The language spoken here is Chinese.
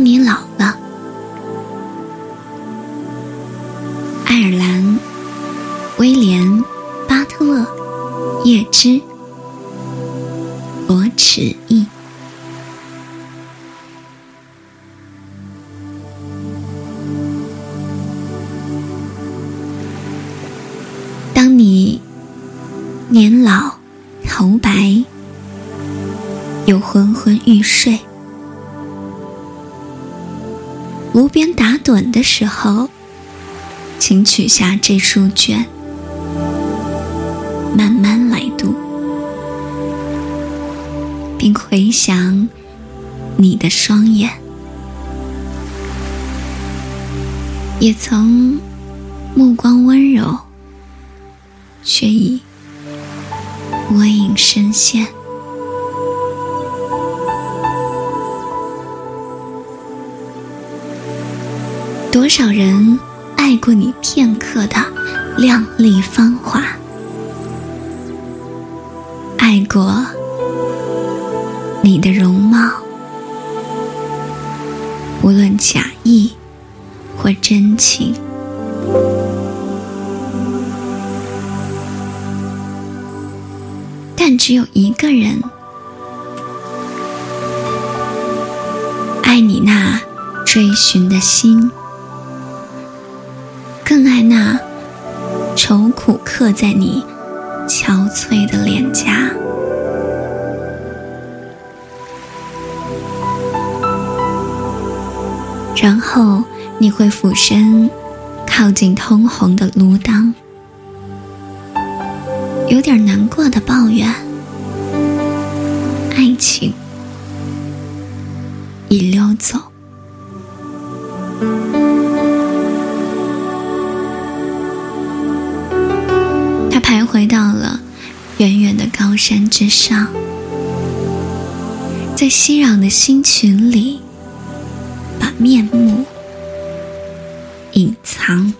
当你老了，爱尔兰，威廉·巴特勒，叶芝，罗齿意。当你年老头白，又昏昏欲睡。无边打盹的时候，请取下这书卷，慢慢来读，并回想你的双眼，也曾目光温柔，却已我隐深陷。多少人爱过你片刻的靓丽芳华，爱过你的容貌，无论假意或真情，但只有一个人爱你那追寻的心。更爱那愁苦刻在你憔悴的脸颊，然后你会俯身靠近通红的炉当，有点难过的抱怨：爱情已溜走。徘徊到了远远的高山之上，在熙攘的星群里，把面目隐藏。